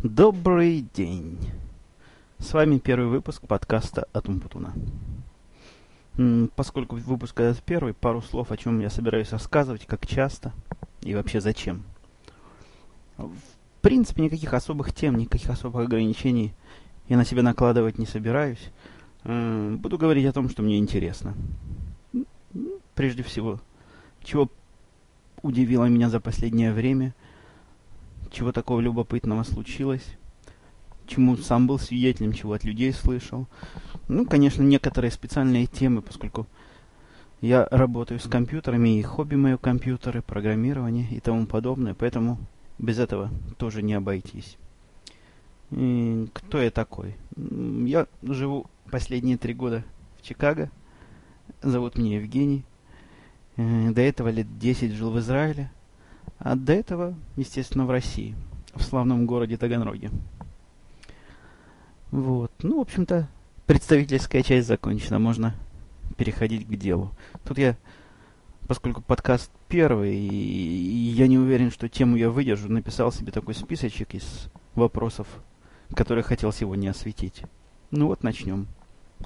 Добрый день. С вами первый выпуск подкаста от Умпутуна. Поскольку выпуск этот первый, пару слов, о чем я собираюсь рассказывать, как часто и вообще зачем. В принципе, никаких особых тем, никаких особых ограничений я на себя накладывать не собираюсь. Буду говорить о том, что мне интересно. Прежде всего, чего удивило меня за последнее время – чего такого любопытного случилось, чему сам был свидетелем, чего от людей слышал. Ну, конечно, некоторые специальные темы, поскольку я работаю с компьютерами, и хобби мое компьютеры, программирование и тому подобное, поэтому без этого тоже не обойтись. И кто я такой? Я живу последние три года в Чикаго. Зовут меня Евгений. Э, до этого лет 10 жил в Израиле. А до этого, естественно, в России, в славном городе Таганроге. Вот. Ну, в общем-то, представительская часть закончена. Можно переходить к делу. Тут я, поскольку подкаст первый, и я не уверен, что тему я выдержу, написал себе такой списочек из вопросов, которые хотел сегодня осветить. Ну вот, начнем.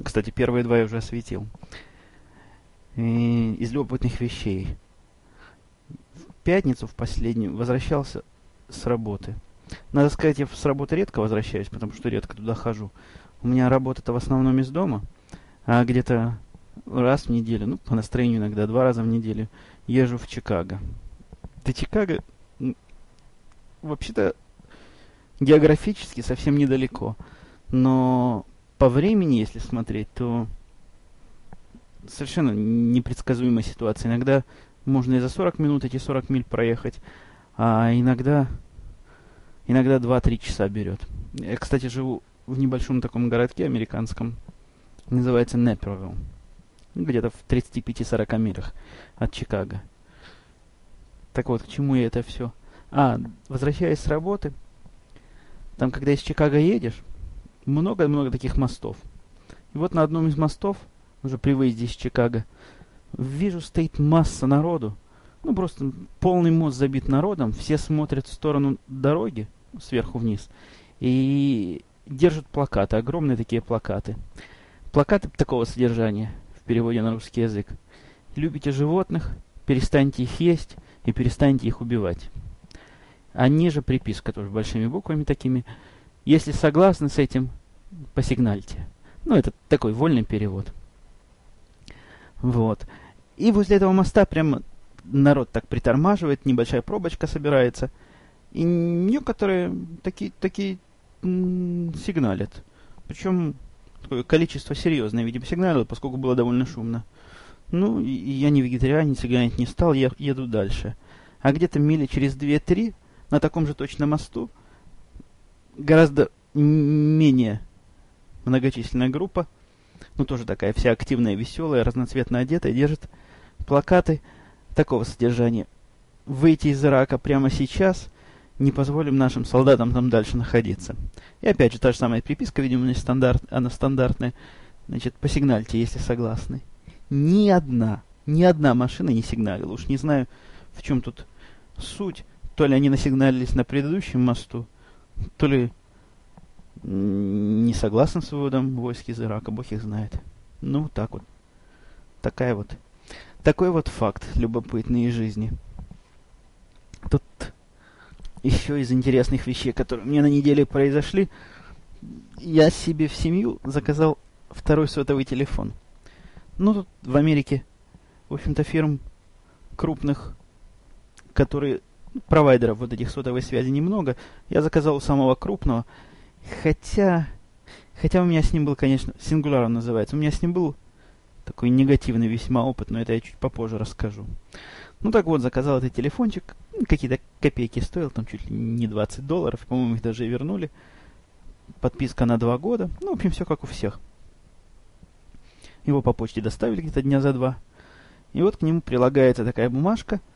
Кстати, первые два я уже осветил. И из любопытных вещей пятницу в последнюю возвращался с работы. Надо сказать, я с работы редко возвращаюсь, потому что редко туда хожу. У меня работа-то в основном из дома, а где-то раз в неделю, ну, по настроению иногда, два раза в неделю езжу в Чикаго. До Чикаго, вообще-то, географически совсем недалеко. Но по времени, если смотреть, то совершенно непредсказуемая ситуация. Иногда можно и за 40 минут эти 40 миль проехать, а иногда, иногда 2-3 часа берет. Я, кстати, живу в небольшом таком городке американском, называется Непервилл, где-то в 35-40 милях от Чикаго. Так вот, к чему я это все? А, возвращаясь с работы, там, когда из Чикаго едешь, много-много таких мостов. И вот на одном из мостов, уже при выезде из Чикаго, Вижу, стоит масса народу. Ну, просто полный мост забит народом. Все смотрят в сторону дороги, сверху вниз. И держат плакаты, огромные такие плакаты. Плакаты такого содержания в переводе на русский язык. Любите животных, перестаньте их есть и перестаньте их убивать. А ниже приписка тоже большими буквами такими. Если согласны с этим, посигнальте. Ну, это такой вольный перевод. Вот. И возле этого моста прям народ так притормаживает, небольшая пробочка собирается. И некоторые такие, такие сигналят. Причем такое количество серьезное, видимо, сигналило, поскольку было довольно шумно. Ну, и, я не вегетарианец, сигналить не стал, я еду дальше. А где-то мили через 2-3 на таком же точно мосту гораздо менее многочисленная группа ну тоже такая вся активная, веселая, разноцветно одетая, держит плакаты такого содержания. Выйти из Ирака прямо сейчас, не позволим нашим солдатам там дальше находиться. И опять же, та же самая приписка, видимо, не стандарт, она стандартная. Значит, посигнальте, если согласны. Ни одна, ни одна машина не сигналила. Уж не знаю, в чем тут суть. То ли они насигналились на предыдущем мосту, то ли не согласен с выводом войск из Ирака, бог их знает. Ну, так вот. Такая вот. Такой вот факт любопытный из жизни. Тут еще из интересных вещей, которые мне на неделе произошли, я себе в семью заказал второй сотовый телефон. Ну, тут в Америке, в общем-то, фирм крупных, которые провайдеров вот этих сотовой связи немного. Я заказал у самого крупного – Хотя... Хотя у меня с ним был, конечно... Сингуляр он называется. У меня с ним был такой негативный весьма опыт, но это я чуть попозже расскажу. Ну так вот, заказал этот телефончик. Какие-то копейки стоил, там чуть ли не 20 долларов. По-моему, их даже и вернули. Подписка на два года. Ну, в общем, все как у всех. Его по почте доставили где-то дня за два. И вот к нему прилагается такая бумажка –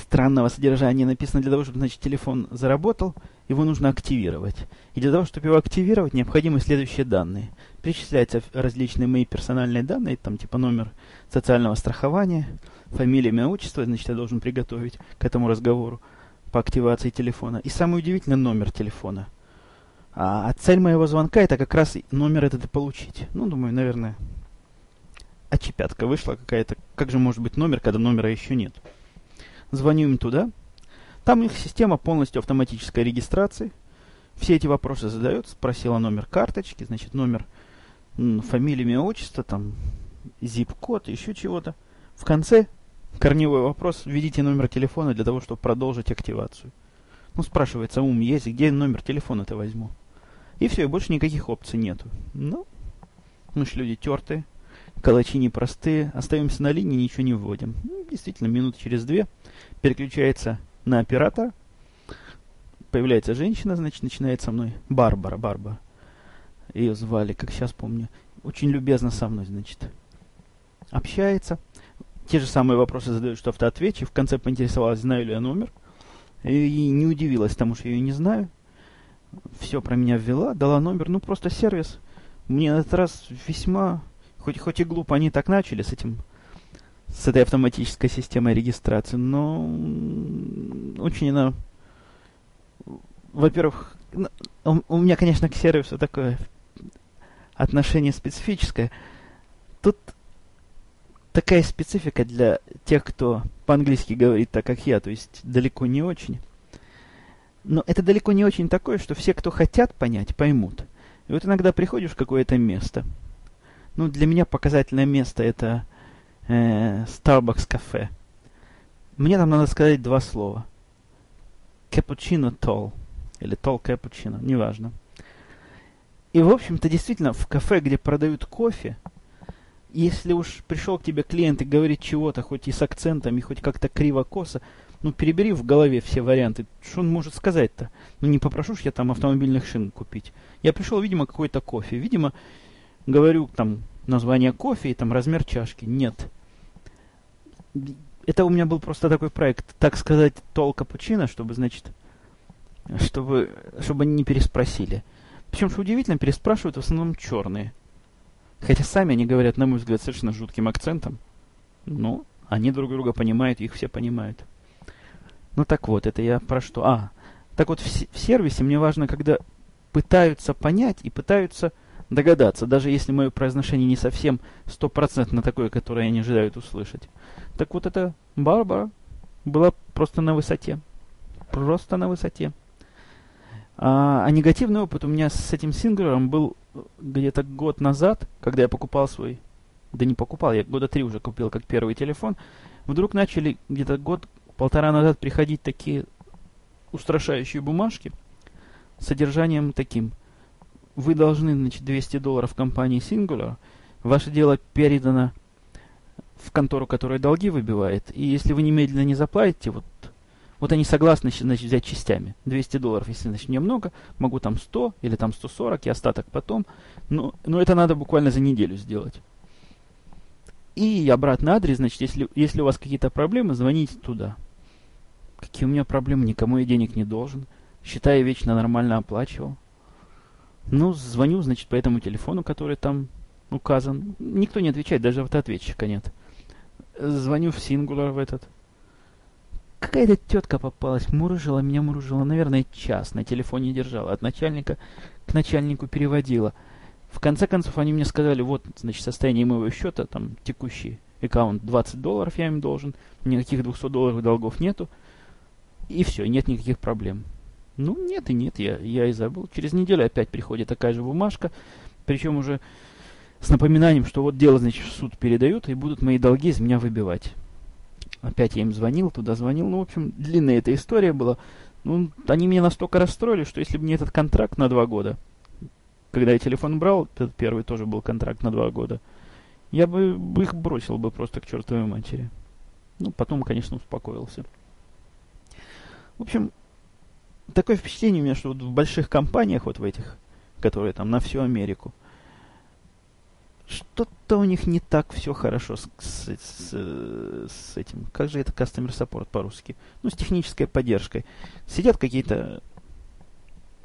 странного содержания написано для того, чтобы, значит, телефон заработал, его нужно активировать. И для того, чтобы его активировать, необходимы следующие данные. Перечисляются различные мои персональные данные, там типа номер социального страхования, фамилия, имя, отчество, значит, я должен приготовить к этому разговору. по активации телефона. И самое удивительное, номер телефона. А, а цель моего звонка это как раз номер этот и получить. Ну, думаю, наверное, очепятка вышла какая-то. Как же может быть номер, когда номера еще нет? Звоню им туда. Там у них система полностью автоматической регистрации. Все эти вопросы задает. Спросила номер карточки, значит, номер, фамилия, имя, отчество, там, zip-код, еще чего-то. В конце корневой вопрос. Введите номер телефона для того, чтобы продолжить активацию. Ну, спрашивается, ум есть, где номер телефона-то возьму? И все, и больше никаких опций нету. Ну, мы же люди тертые, калачи непростые. Остаемся на линии, ничего не вводим. Ну, действительно, минут через две переключается на оператора. Появляется женщина, значит, начинает со мной. Барбара, Барбара. Ее звали, как сейчас помню. Очень любезно со мной, значит. Общается. Те же самые вопросы задает, что автоответчик. В конце поинтересовалась, знаю ли я номер. И не удивилась тому, что я ее не знаю. Все про меня ввела, дала номер. Ну, просто сервис. Мне на этот раз весьма... Хоть, хоть и глупо они так начали с этим с этой автоматической системой регистрации, но очень она... Во-первых, у меня, конечно, к сервису такое отношение специфическое. Тут такая специфика для тех, кто по-английски говорит так, как я, то есть далеко не очень. Но это далеко не очень такое, что все, кто хотят понять, поймут. И вот иногда приходишь в какое-то место. Ну, для меня показательное место это э, Starbucks кафе. Мне там надо сказать два слова. Капучино тол. Или тол капучино, неважно. И, в общем-то, действительно, в кафе, где продают кофе, если уж пришел к тебе клиент и говорит чего-то, хоть и с акцентами, хоть как-то криво-косо, ну, перебери в голове все варианты. Что он может сказать-то? Ну, не попрошу ж я там автомобильных шин купить. Я пришел, видимо, какой-то кофе. Видимо, говорю там название кофе и там размер чашки. Нет. Это у меня был просто такой проект, так сказать, тол капучино, чтобы, значит, чтобы, чтобы они не переспросили. Причем, что удивительно, переспрашивают в основном черные. Хотя сами они говорят, на мой взгляд, совершенно жутким акцентом. Ну, они друг друга понимают, их все понимают. Ну так вот, это я про что? А, так вот в, в сервисе мне важно, когда пытаются понять и пытаются догадаться, даже если мое произношение не совсем стопроцентно такое, которое они ожидают услышать. Так вот эта Барбара была просто на высоте. Просто на высоте. А, а негативный опыт у меня с этим синглером был где-то год назад, когда я покупал свой... Да не покупал, я года три уже купил как первый телефон. Вдруг начали где-то год-полтора назад приходить такие устрашающие бумажки с содержанием таким. Вы должны, значит, 200 долларов компании Singular. Ваше дело передано в контору, которая долги выбивает. И если вы немедленно не заплатите, вот вот они согласны значит, взять частями. 200 долларов, если значит, немного, могу там 100 или там 140 и остаток потом. Но, но это надо буквально за неделю сделать. И обратный адрес, значит, если, если у вас какие-то проблемы, звоните туда. Какие у меня проблемы? Никому я денег не должен. Считаю, вечно нормально оплачивал. Ну, звоню, значит, по этому телефону, который там указан. Никто не отвечает, даже автоответчика нет. Звоню в Singular в этот. Какая-то тетка попалась, мурыжила, меня мурыжила, наверное, час на телефоне держала. От начальника к начальнику переводила. В конце концов, они мне сказали, вот, значит, состояние моего счета, там, текущий аккаунт, 20 долларов я им должен, никаких 200 долларов долгов нету, и все, нет никаких проблем. Ну, нет и нет, я, я и забыл. Через неделю опять приходит такая же бумажка, причем уже с напоминанием, что вот дело, значит, в суд передают, и будут мои долги из меня выбивать. Опять я им звонил, туда звонил. Ну, в общем, длинная эта история была. Ну, они меня настолько расстроили, что если бы не этот контракт на два года, когда я телефон брал, этот первый тоже был контракт на два года, я бы их бросил бы просто к чертовой матери. Ну, потом, конечно, успокоился. В общем, такое впечатление у меня, что вот в больших компаниях, вот в этих, которые там на всю Америку, что-то у них не так все хорошо с, с, с, с этим. Как же это customer support по-русски? Ну, с технической поддержкой. Сидят какие-то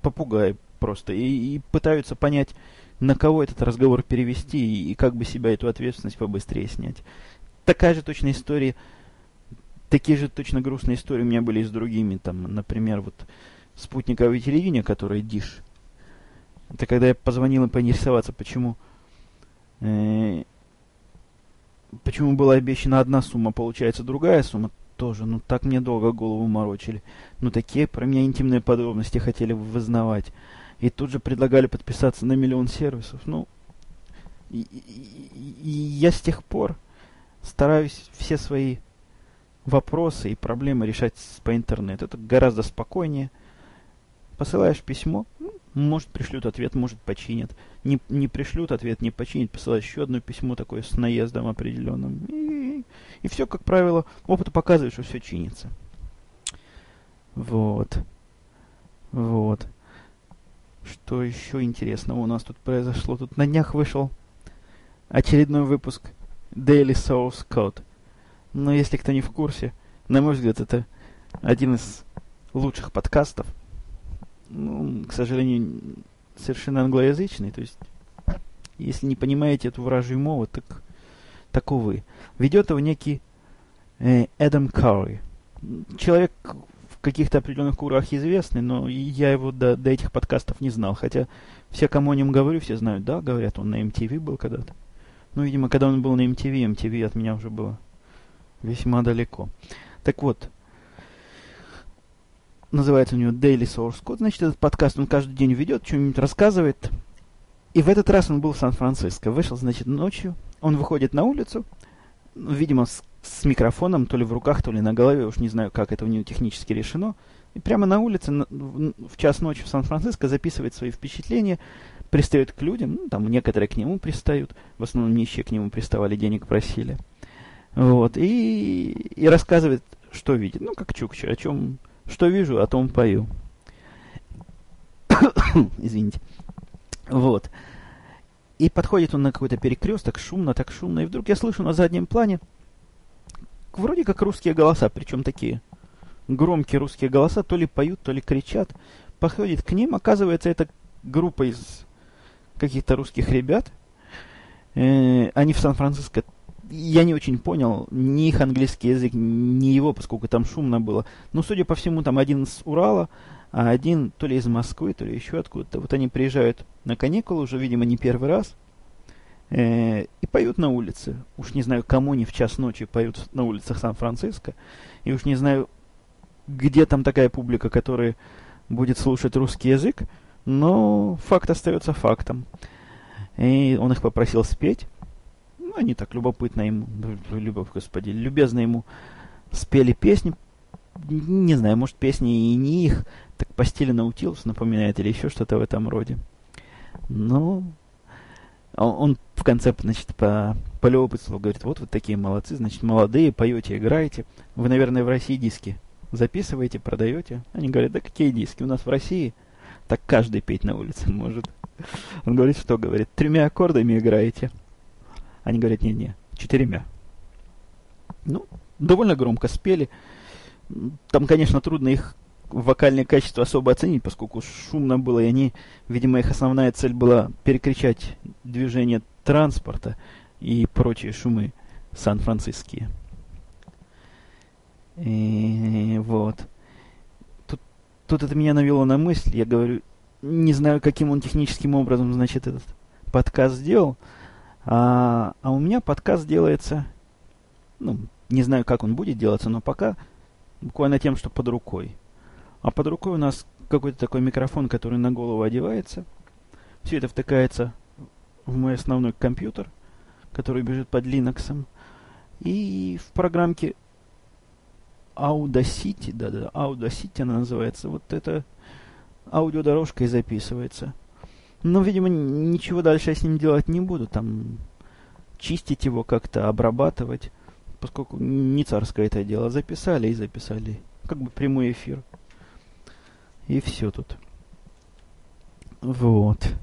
попугаи просто и, и пытаются понять, на кого этот разговор перевести и, и как бы себя эту ответственность побыстрее снять. Такая же точная история такие же точно грустные истории у меня были и с другими. Там, например, вот спутниковое телевидение, которое Диш. Это когда я позвонил им поинтересоваться, почему э, почему была обещана одна сумма, получается другая сумма, тоже, ну так мне долго голову морочили. Ну такие про меня интимные подробности хотели вызнавать. И тут же предлагали подписаться на миллион сервисов. Ну, и, и, и я с тех пор стараюсь все свои вопросы и проблемы решать по интернету. Это гораздо спокойнее. Посылаешь письмо, ну, может пришлют ответ, может починят. Не, не пришлют ответ, не починят, посылаешь еще одно письмо такое с наездом определенным. И, и все, как правило, опыт показывает, что все чинится. Вот. Вот. Что еще интересного у нас тут произошло? Тут на днях вышел очередной выпуск Daily Source Code. Но если кто не в курсе, на мой взгляд, это один из лучших подкастов. Ну, к сожалению, совершенно англоязычный. То есть, если не понимаете эту вражью мову, так, так увы. Ведет его некий э, Эдам Карри. Человек в каких-то определенных кругах известный, но я его до, до этих подкастов не знал. Хотя все, кому о нем говорю, все знают, да, говорят, он на MTV был когда-то. Ну, видимо, когда он был на MTV, MTV от меня уже было весьма далеко. Так вот, называется у него Daily Source Code, значит, этот подкаст он каждый день ведет, что-нибудь рассказывает. И в этот раз он был в Сан-Франциско. Вышел, значит, ночью. Он выходит на улицу, видимо, с, с микрофоном, то ли в руках, то ли на голове, уж не знаю, как это у него технически решено. И прямо на улице на, в, в час ночи в Сан-Франциско записывает свои впечатления, пристает к людям, ну, там некоторые к нему пристают, в основном нищие к нему приставали, денег просили. Вот, и, и рассказывает, что видит. Ну, как Чукча, о чем, что вижу, о том пою. Извините. Вот. И подходит он на какой-то перекресток, шумно, так шумно, и вдруг я слышу на заднем плане вроде как русские голоса, причем такие громкие русские голоса, то ли поют, то ли кричат. Подходит к ним, оказывается, это группа из каких-то русских ребят. Э, они в Сан-Франциско я не очень понял ни их английский язык, ни его, поскольку там шумно было. Но, судя по всему, там один с Урала, а один то ли из Москвы, то ли еще откуда-то. Вот они приезжают на каникулы уже, видимо, не первый раз. Э, и поют на улице. Уж не знаю, кому они в час ночи поют на улицах Сан-Франциско. И уж не знаю, где там такая публика, которая будет слушать русский язык. Но факт остается фактом. И он их попросил спеть они так любопытно ему, любовь, господи, любезно ему спели песни. Не знаю, может, песни и не их, так по стилю Наутилус напоминает или еще что-то в этом роде. Но он, он в конце, значит, по, по любопытству говорит, вот вы такие молодцы, значит, молодые, поете, играете. Вы, наверное, в России диски записываете, продаете. Они говорят, да какие диски? У нас в России так каждый петь на улице может. Он говорит, что говорит, тремя аккордами играете. Они говорят, не-не, четырьмя. Ну, довольно громко спели. Там, конечно, трудно их вокальное качество особо оценить, поскольку шумно было, и они, видимо, их основная цель была перекричать движение транспорта и прочие шумы сан-франциские. И вот. Тут, тут это меня навело на мысль, я говорю, не знаю, каким он техническим образом, значит, этот подкаст сделал, а, а у меня подкаст делается, ну, не знаю, как он будет делаться, но пока буквально тем, что под рукой. А под рукой у нас какой-то такой микрофон, который на голову одевается. Все это втыкается в мой основной компьютер, который бежит под Linux. И в программке Audacity, да-да, Audacity она называется, вот эта аудиодорожка и записывается. Но, видимо, ничего дальше я с ним делать не буду. Там чистить его как-то, обрабатывать. Поскольку не царское это дело. Записали и записали. Как бы прямой эфир. И все тут. Вот.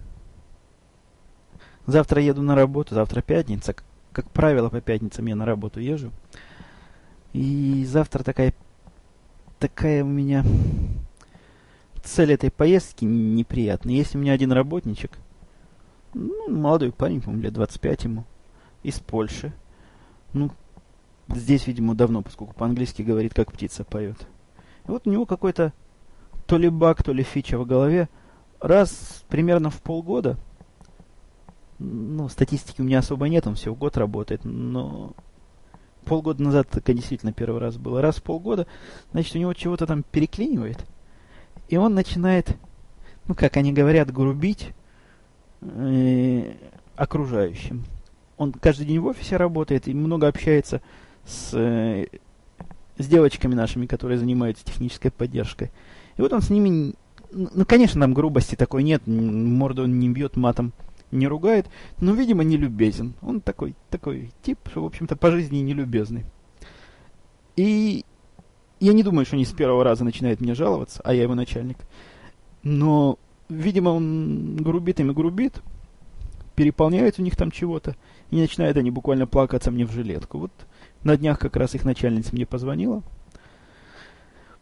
Завтра еду на работу. Завтра пятница. Как правило, по пятницам я на работу езжу. И завтра такая такая у меня цель этой поездки неприятная. Есть у меня один работничек, ну, молодой парень, по-моему, лет 25 ему, из Польши. Ну, здесь, видимо, давно, поскольку по-английски говорит, как птица поет. И вот у него какой-то то ли баг, то ли фича в голове. Раз примерно в полгода, ну, статистики у меня особо нет, он всего год работает, но полгода назад это действительно первый раз было. Раз в полгода, значит, у него чего-то там переклинивает. И он начинает, ну, как они говорят, грубить э, окружающим. Он каждый день в офисе работает и много общается с, э, с девочками нашими, которые занимаются технической поддержкой. И вот он с ними, ну, конечно, там грубости такой нет, морду он не бьет матом, не ругает, но, видимо, не любезен. Он такой, такой тип, что, в общем-то, по жизни не любезный. И я не думаю, что не с первого раза начинает мне жаловаться, а я его начальник. Но, видимо, он грубит им и грубит, переполняет у них там чего-то, и начинают они буквально плакаться мне в жилетку. Вот на днях как раз их начальница мне позвонила.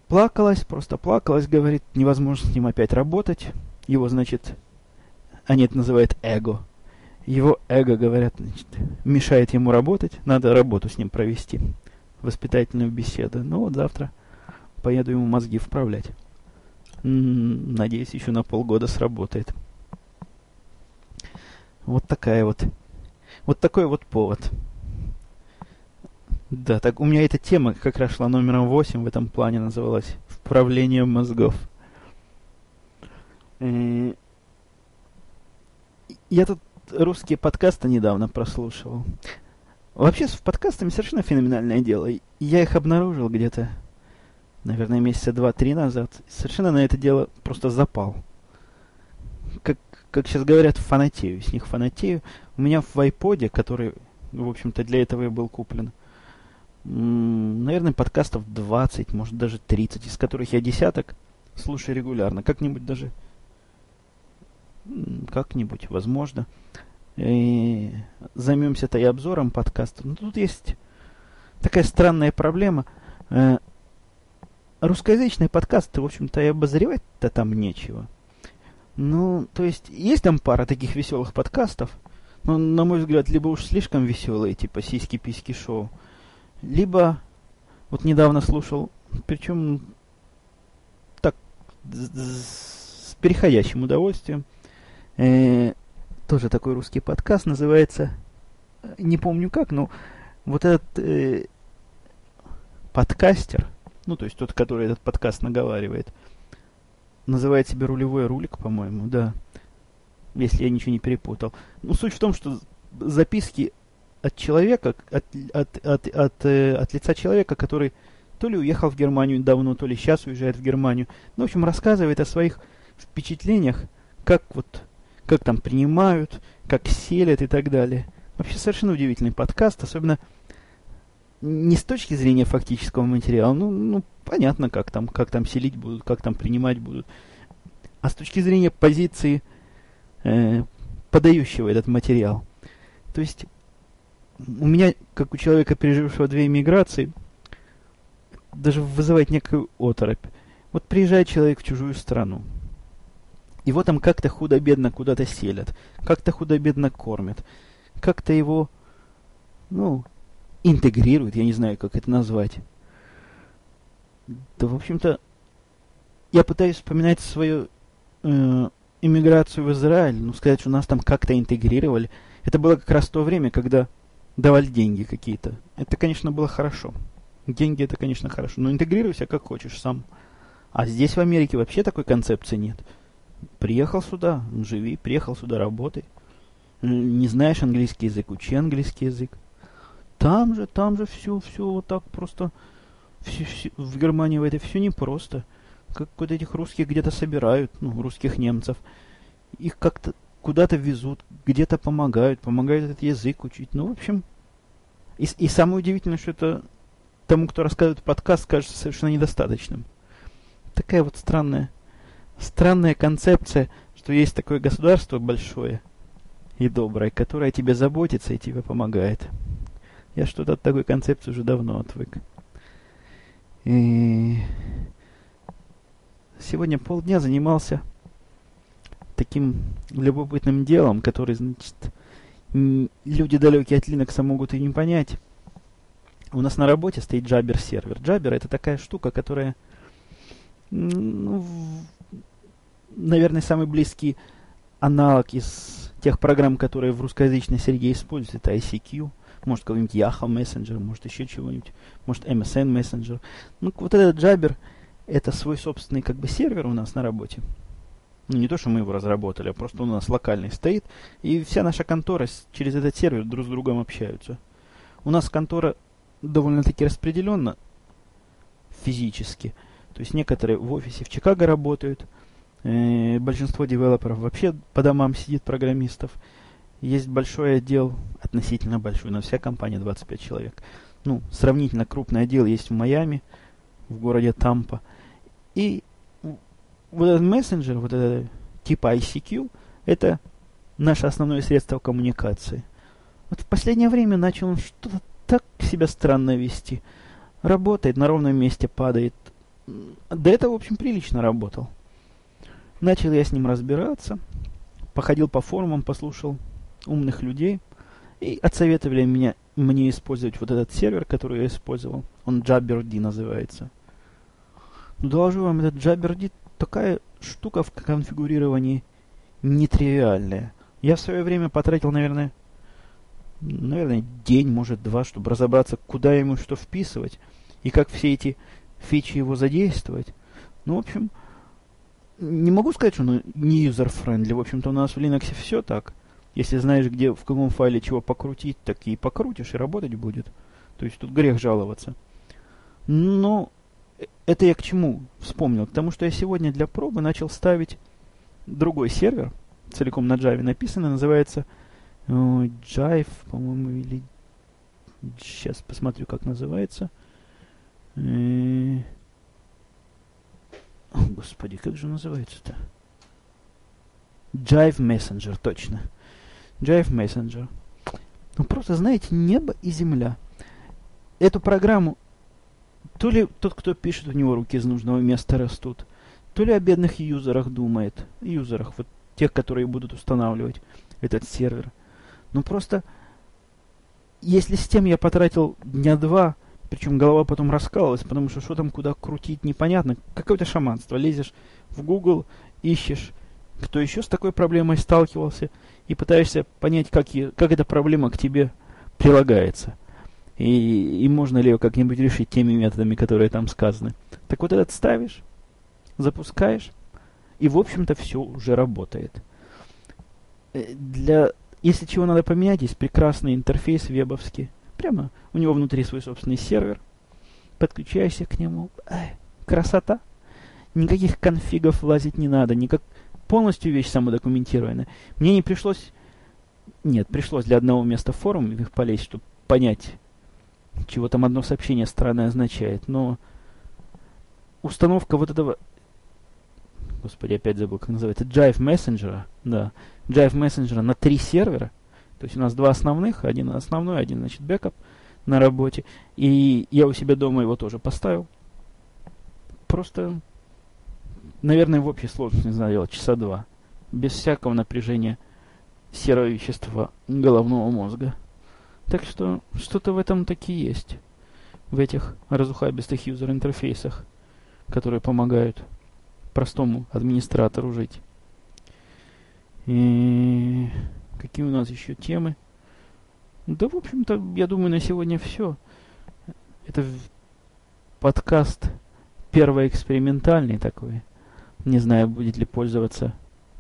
Плакалась, просто плакалась, говорит, невозможно с ним опять работать. Его, значит, они это называют эго. Его эго, говорят, значит, мешает ему работать, надо работу с ним провести, воспитательную беседу. Ну вот завтра поеду ему мозги вправлять. Надеюсь, еще на полгода сработает. Вот такая вот. Вот такой вот повод. Да, так у меня эта тема как раз шла номером 8 в этом плане называлась «Вправление мозгов». Э, я тут русские подкасты недавно прослушивал. Вообще с подкастами совершенно феноменальное дело. Я их обнаружил где-то, наверное, месяца два-три назад. Совершенно на это дело просто запал. Как как сейчас говорят, фанатею, с них фанатею. У меня в iPod, который, в общем-то, для этого и был куплен, наверное, подкастов 20, может даже 30, из которых я десяток слушаю регулярно. Как-нибудь даже, как-нибудь, возможно. И займемся-то обзором подкаста. Но тут есть такая странная проблема. Э, русскоязычные подкасты, в общем-то, и обозревать-то там нечего. Ну, то есть, есть там пара таких веселых подкастов, но, на мой взгляд, либо уж слишком веселые, типа сиськи-письки шоу, либо, вот недавно слушал, причем так, с переходящим удовольствием, э, тоже такой русский подкаст, называется, не помню как, но вот этот э, подкастер, ну, то есть тот, который этот подкаст наговаривает, называет себя рулевой рулик, по-моему, да. Если я ничего не перепутал. Ну, суть в том, что записки от человека, от, от, от, от, э, от лица человека, который то ли уехал в Германию давно, то ли сейчас уезжает в Германию. Ну, в общем, рассказывает о своих впечатлениях, как вот, как там принимают, как селят и так далее. Вообще совершенно удивительный подкаст, особенно не с точки зрения фактического материала, ну, ну понятно, как там, как там селить будут, как там принимать будут, а с точки зрения позиции э, подающего этот материал. То есть у меня, как у человека, пережившего две иммиграции, даже вызывает некую оторопь. Вот приезжает человек в чужую страну, его там как-то худо-бедно куда-то селят, как-то худо-бедно кормят, как-то его, ну, интегрирует, я не знаю, как это назвать. Да, в общем-то, я пытаюсь вспоминать свою э, иммиграцию в Израиль, ну, сказать, что нас там как-то интегрировали. Это было как раз то время, когда давали деньги какие-то. Это, конечно, было хорошо. Деньги это, конечно, хорошо. Но интегрируйся как хочешь сам. А здесь, в Америке, вообще такой концепции нет. Приехал сюда, живи, приехал сюда, работай. Не знаешь английский язык, учи английский язык. Там же, там же все, все вот так просто. Все, все, в Германии в это все непросто. Как вот этих русских где-то собирают, ну, русских немцев. Их как-то куда-то везут, где-то помогают, помогают этот язык учить. Ну, в общем, и, и самое удивительное, что это тому, кто рассказывает подкаст, кажется совершенно недостаточным. Такая вот странная, странная концепция, что есть такое государство большое и доброе, которое тебе заботится и тебе помогает. Я что-то от такой концепции уже давно отвык. И сегодня полдня занимался таким любопытным делом, который, значит, люди далекие от Linux могут и не понять. У нас на работе стоит Jabber сервер. Jabber это такая штука, которая, ну, наверное, самый близкий аналог из тех программ, которые в русскоязычной среде используют, это ICQ, может какой-нибудь Yahoo Messenger, может еще чего-нибудь, может MSN Messenger. Ну, вот этот Jabber, это свой собственный как бы сервер у нас на работе. Ну, не то, что мы его разработали, а просто он у нас локальный стоит, и вся наша контора через этот сервер друг с другом общаются. У нас контора довольно-таки распределенно физически. То есть некоторые в офисе в Чикаго работают, э, большинство девелоперов вообще по домам сидит программистов. Есть большой отдел, относительно большой, на вся компания 25 человек. Ну, сравнительно крупный отдел есть в Майами, в городе Тампа. И вот этот мессенджер, вот этот типа ICQ, это наше основное средство коммуникации. Вот в последнее время начал он что-то так себя странно вести. Работает, на ровном месте падает. До этого, в общем, прилично работал. Начал я с ним разбираться. Походил по форумам, послушал умных людей. И отсоветовали меня, мне использовать вот этот сервер, который я использовал. Он JabberD называется. Ну, доложу вам, этот JabberD такая штука в конфигурировании нетривиальная. Я в свое время потратил, наверное, наверное, день, может, два, чтобы разобраться, куда ему что вписывать и как все эти фичи его задействовать. Ну, в общем, не могу сказать, что он не user-friendly. В общем-то, у нас в Linux все так. Если знаешь, где, в каком файле чего покрутить, так и покрутишь, и работать будет. То есть тут грех жаловаться. Но это я к чему вспомнил? К тому, что я сегодня для пробы начал ставить другой сервер, целиком на Java написанный, называется Jive, по-моему, или... Сейчас посмотрю, как называется. Э, господи, как же называется-то? Jive Messenger, точно. Jive Messenger. Ну, просто, знаете, небо и земля. Эту программу то ли тот, кто пишет, у него руки из нужного места растут, то ли о бедных юзерах думает. Юзерах, вот тех, которые будут устанавливать этот сервер. Ну просто, если с тем я потратил дня два, причем голова потом раскалывалась, потому что что там куда крутить непонятно. Какое-то шаманство. Лезешь в Google, ищешь, кто еще с такой проблемой сталкивался, и пытаешься понять, как, как эта проблема к тебе прилагается. И, и можно ли ее как-нибудь решить теми методами, которые там сказаны. Так вот этот ставишь, запускаешь, и в общем-то все уже работает. Э, для если чего надо поменять, есть прекрасный интерфейс вебовский. Прямо у него внутри свой собственный сервер. Подключаешься к нему. Ай, красота. Никаких конфигов влазить не надо. Никак... Полностью вещь самодокументированная. Мне не пришлось... Нет, пришлось для одного места форум их полезть, чтобы понять, чего там одно сообщение странное означает. Но установка вот этого господи, опять забыл, как называется, Jive Messenger, да, Jive Messenger на три сервера, то есть у нас два основных, один основной, один, значит, бэкап на работе, и я у себя дома его тоже поставил. Просто, наверное, в общей сложности, не знаю, часа два, без всякого напряжения серого вещества головного мозга. Так что что-то в этом таки есть, в этих разухабистых юзер-интерфейсах, которые помогают простому администратору жить. И какие у нас еще темы? Да, в общем-то, я думаю, на сегодня все. Это подкаст первый экспериментальный такой. Не знаю, будет ли пользоваться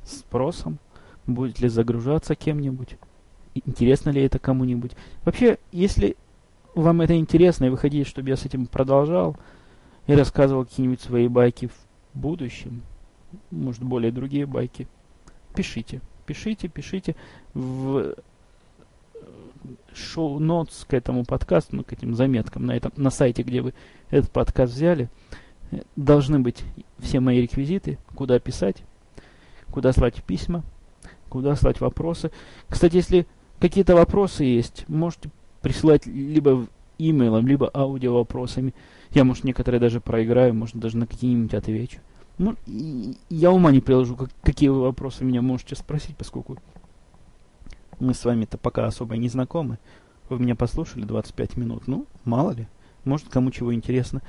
спросом, будет ли загружаться кем-нибудь. Интересно ли это кому-нибудь. Вообще, если вам это интересно, и вы хотите, чтобы я с этим продолжал и рассказывал какие-нибудь свои байки в будущем, может, более другие байки, пишите. Пишите, пишите в шоу-нотс к этому подкасту, ну, к этим заметкам на, этом, на сайте, где вы этот подкаст взяли, должны быть все мои реквизиты, куда писать, куда слать письма, куда слать вопросы. Кстати, если какие-то вопросы есть, можете присылать либо имейлом, либо аудио вопросами. Я, может, некоторые даже проиграю, может, даже на какие-нибудь отвечу. Ну, я ума не приложу, как, какие вы вопросы меня можете спросить, поскольку мы с вами-то пока особо не знакомы. вы меня послушали 25 минут. Ну, мало ли. Может, кому чего интересно.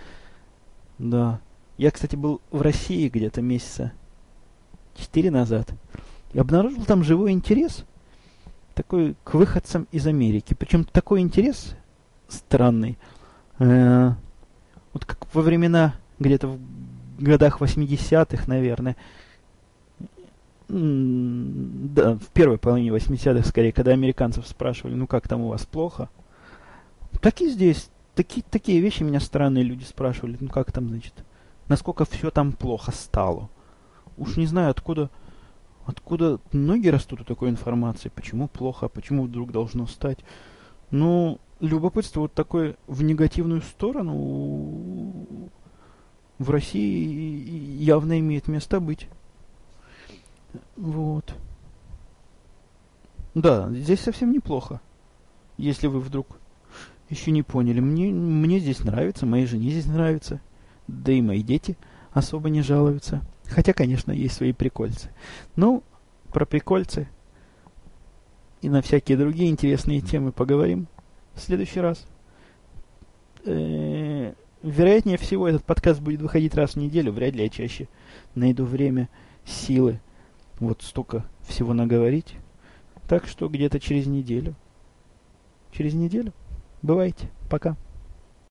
Да. Я, кстати, был в России где-то месяца 4 назад. И обнаружил там живой интерес такой к выходцам из Америки. Причем такой интерес странный. Э, вот как во времена, где-то в годах 80-х, наверное, да, в первой половине 80-х, скорее, когда американцев спрашивали, ну как там у вас плохо, так и здесь. Такие, такие вещи меня странные люди спрашивали, ну как там, значит, насколько все там плохо стало. Уж не знаю, откуда, откуда ноги растут у такой информации, почему плохо, почему вдруг должно стать. Ну, любопытство вот такое в негативную сторону в России явно имеет место быть. Вот. Да, здесь совсем неплохо. Если вы вдруг еще не поняли. Мне, мне здесь нравится, моей жене здесь нравится. Да и мои дети особо не жалуются. Хотя, конечно, есть свои прикольцы. Ну, про прикольцы и на всякие другие интересные темы поговорим в следующий раз. Э, вероятнее всего, этот подкаст будет выходить раз в неделю. Вряд ли я чаще найду время, силы вот столько всего наговорить. Так что где-то через неделю. Через неделю. Бывайте. Пока.